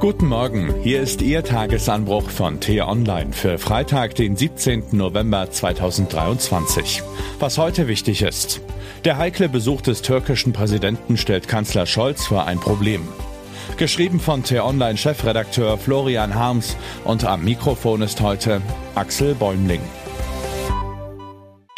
Guten Morgen, hier ist Ihr Tagesanbruch von T-Online für Freitag, den 17. November 2023. Was heute wichtig ist. Der heikle Besuch des türkischen Präsidenten stellt Kanzler Scholz vor ein Problem. Geschrieben von T-Online-Chefredakteur Florian Harms und am Mikrofon ist heute Axel Bäumling.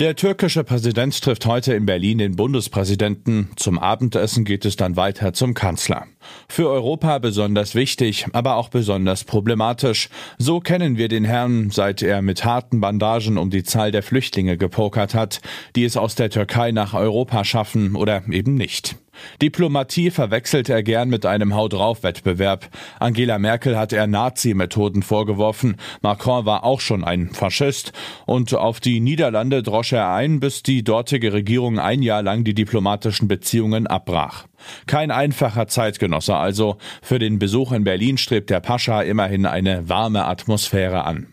Der türkische Präsident trifft heute in Berlin den Bundespräsidenten. Zum Abendessen geht es dann weiter zum Kanzler. Für Europa besonders wichtig, aber auch besonders problematisch. So kennen wir den Herrn, seit er mit harten Bandagen um die Zahl der Flüchtlinge gepokert hat, die es aus der Türkei nach Europa schaffen oder eben nicht. Diplomatie verwechselt er gern mit einem Hau drauf Wettbewerb. Angela Merkel hat er Nazi-Methoden vorgeworfen. Macron war auch schon ein Faschist. Und auf die Niederlande drosch er ein, bis die dortige Regierung ein Jahr lang die diplomatischen Beziehungen abbrach. Kein einfacher Zeitgenosse also. Für den Besuch in Berlin strebt der Pascha immerhin eine warme Atmosphäre an.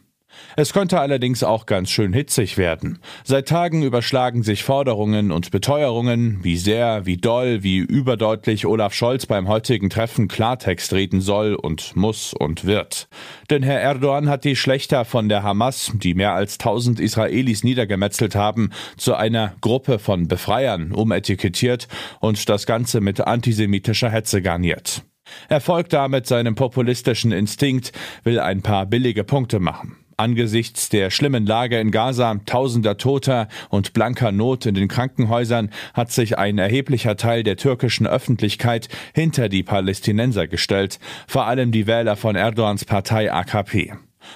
Es könnte allerdings auch ganz schön hitzig werden. Seit Tagen überschlagen sich Forderungen und Beteuerungen, wie sehr, wie doll, wie überdeutlich Olaf Scholz beim heutigen Treffen Klartext reden soll und muss und wird. Denn Herr Erdogan hat die Schlechter von der Hamas, die mehr als tausend Israelis niedergemetzelt haben, zu einer Gruppe von Befreiern umetikettiert und das Ganze mit antisemitischer Hetze garniert. Er folgt damit seinem populistischen Instinkt, will ein paar billige Punkte machen. Angesichts der schlimmen Lage in Gaza, tausender Toter und blanker Not in den Krankenhäusern hat sich ein erheblicher Teil der türkischen Öffentlichkeit hinter die Palästinenser gestellt, vor allem die Wähler von Erdogans Partei AKP.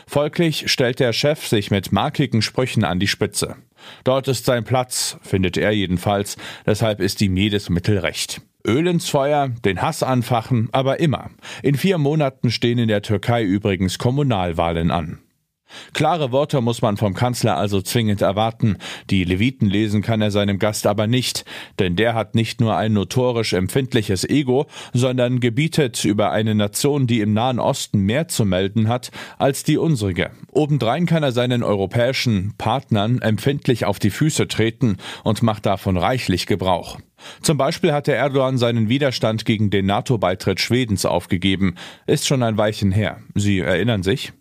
Folglich stellt der Chef sich mit markigen Sprüchen an die Spitze. Dort ist sein Platz, findet er jedenfalls, deshalb ist ihm jedes Mittel recht. Öl ins Feuer, den Hass anfachen, aber immer. In vier Monaten stehen in der Türkei übrigens Kommunalwahlen an. Klare Worte muss man vom Kanzler also zwingend erwarten. Die Leviten lesen kann er seinem Gast aber nicht, denn der hat nicht nur ein notorisch empfindliches Ego, sondern gebietet über eine Nation, die im Nahen Osten mehr zu melden hat als die unsrige. Obendrein kann er seinen europäischen Partnern empfindlich auf die Füße treten und macht davon reichlich Gebrauch. Zum Beispiel hat der Erdogan seinen Widerstand gegen den NATO-Beitritt Schwedens aufgegeben. Ist schon ein Weilchen her. Sie erinnern sich?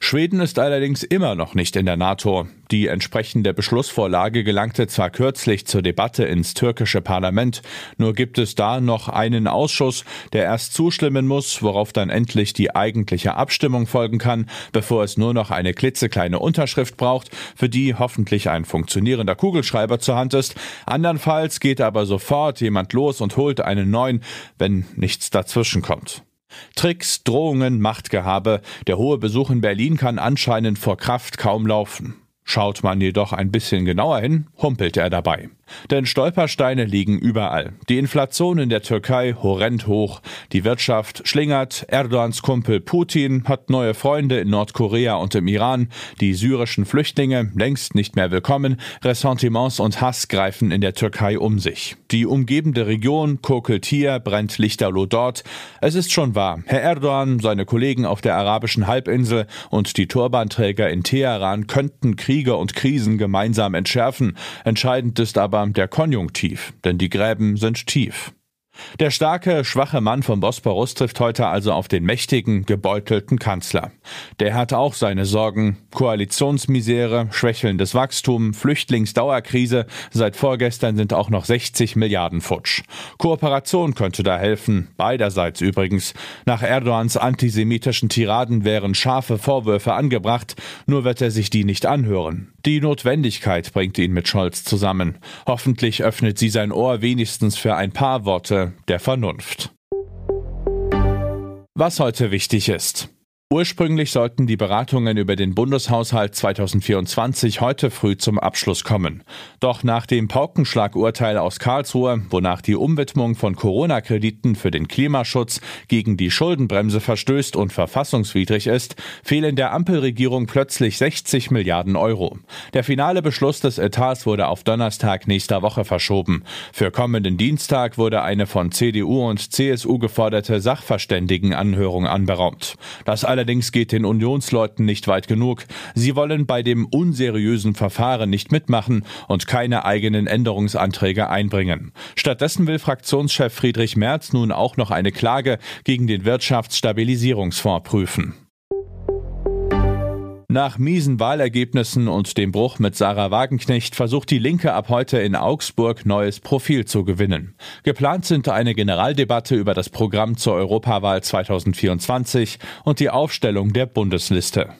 Schweden ist allerdings immer noch nicht in der NATO. Die entsprechende Beschlussvorlage gelangte zwar kürzlich zur Debatte ins türkische Parlament, nur gibt es da noch einen Ausschuss, der erst zustimmen muss, worauf dann endlich die eigentliche Abstimmung folgen kann, bevor es nur noch eine klitzekleine Unterschrift braucht, für die hoffentlich ein funktionierender Kugelschreiber zur Hand ist. Andernfalls geht aber sofort jemand los und holt einen neuen, wenn nichts dazwischen kommt. Tricks, Drohungen, Machtgehabe. Der hohe Besuch in Berlin kann anscheinend vor Kraft kaum laufen. Schaut man jedoch ein bisschen genauer hin, humpelt er dabei. Denn Stolpersteine liegen überall. Die Inflation in der Türkei horrend hoch. Die Wirtschaft schlingert. Erdogans Kumpel Putin hat neue Freunde in Nordkorea und im Iran. Die syrischen Flüchtlinge längst nicht mehr willkommen. Ressentiments und Hass greifen in der Türkei um sich. Die umgebende Region kokelt hier, brennt lichterloh dort. Es ist schon wahr. Herr Erdogan, seine Kollegen auf der arabischen Halbinsel und die Turbanträger in Teheran könnten Kriege und Krisen gemeinsam entschärfen. Entscheidend ist aber der Konjunktiv, denn die Gräben sind tief. Der starke, schwache Mann vom Bosporus trifft heute also auf den mächtigen, gebeutelten Kanzler. Der hat auch seine Sorgen. Koalitionsmisere, schwächelndes Wachstum, Flüchtlingsdauerkrise. Seit vorgestern sind auch noch 60 Milliarden futsch. Kooperation könnte da helfen. Beiderseits übrigens. Nach Erdogans antisemitischen Tiraden wären scharfe Vorwürfe angebracht. Nur wird er sich die nicht anhören. Die Notwendigkeit bringt ihn mit Scholz zusammen. Hoffentlich öffnet sie sein Ohr wenigstens für ein paar Worte der Vernunft. Was heute wichtig ist. Ursprünglich sollten die Beratungen über den Bundeshaushalt 2024 heute früh zum Abschluss kommen. Doch nach dem Paukenschlagurteil aus Karlsruhe, wonach die Umwidmung von Corona-Krediten für den Klimaschutz gegen die Schuldenbremse verstößt und verfassungswidrig ist, fehlen der Ampelregierung plötzlich 60 Milliarden Euro. Der finale Beschluss des Etats wurde auf Donnerstag nächster Woche verschoben. Für kommenden Dienstag wurde eine von CDU und CSU geforderte Sachverständigenanhörung anberaumt. Das allerdings geht den Unionsleuten nicht weit genug. Sie wollen bei dem unseriösen Verfahren nicht mitmachen und keine eigenen Änderungsanträge einbringen. Stattdessen will Fraktionschef Friedrich Merz nun auch noch eine Klage gegen den Wirtschaftsstabilisierungsfonds prüfen. Nach miesen Wahlergebnissen und dem Bruch mit Sarah Wagenknecht versucht die Linke ab heute in Augsburg neues Profil zu gewinnen. Geplant sind eine Generaldebatte über das Programm zur Europawahl 2024 und die Aufstellung der Bundesliste.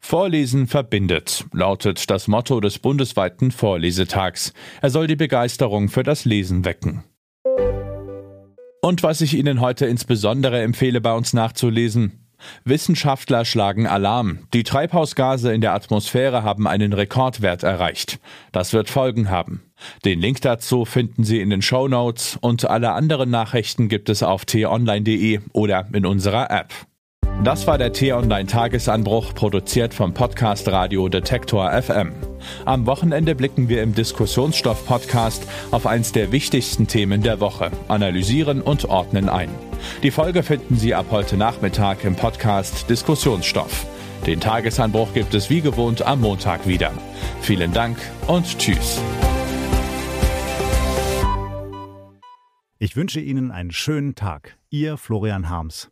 Vorlesen verbindet, lautet das Motto des bundesweiten Vorlesetags. Er soll die Begeisterung für das Lesen wecken. Und was ich Ihnen heute insbesondere empfehle, bei uns nachzulesen, Wissenschaftler schlagen Alarm. Die Treibhausgase in der Atmosphäre haben einen Rekordwert erreicht. Das wird Folgen haben. Den Link dazu finden Sie in den Show Notes und alle anderen Nachrichten gibt es auf t-online.de oder in unserer App. Das war der T-Online Tagesanbruch, produziert vom Podcast Radio Detektor FM. Am Wochenende blicken wir im Diskussionsstoff-Podcast auf eins der wichtigsten Themen der Woche, analysieren und ordnen ein. Die Folge finden Sie ab heute Nachmittag im Podcast Diskussionsstoff. Den Tagesanbruch gibt es wie gewohnt am Montag wieder. Vielen Dank und Tschüss. Ich wünsche Ihnen einen schönen Tag. Ihr Florian Harms.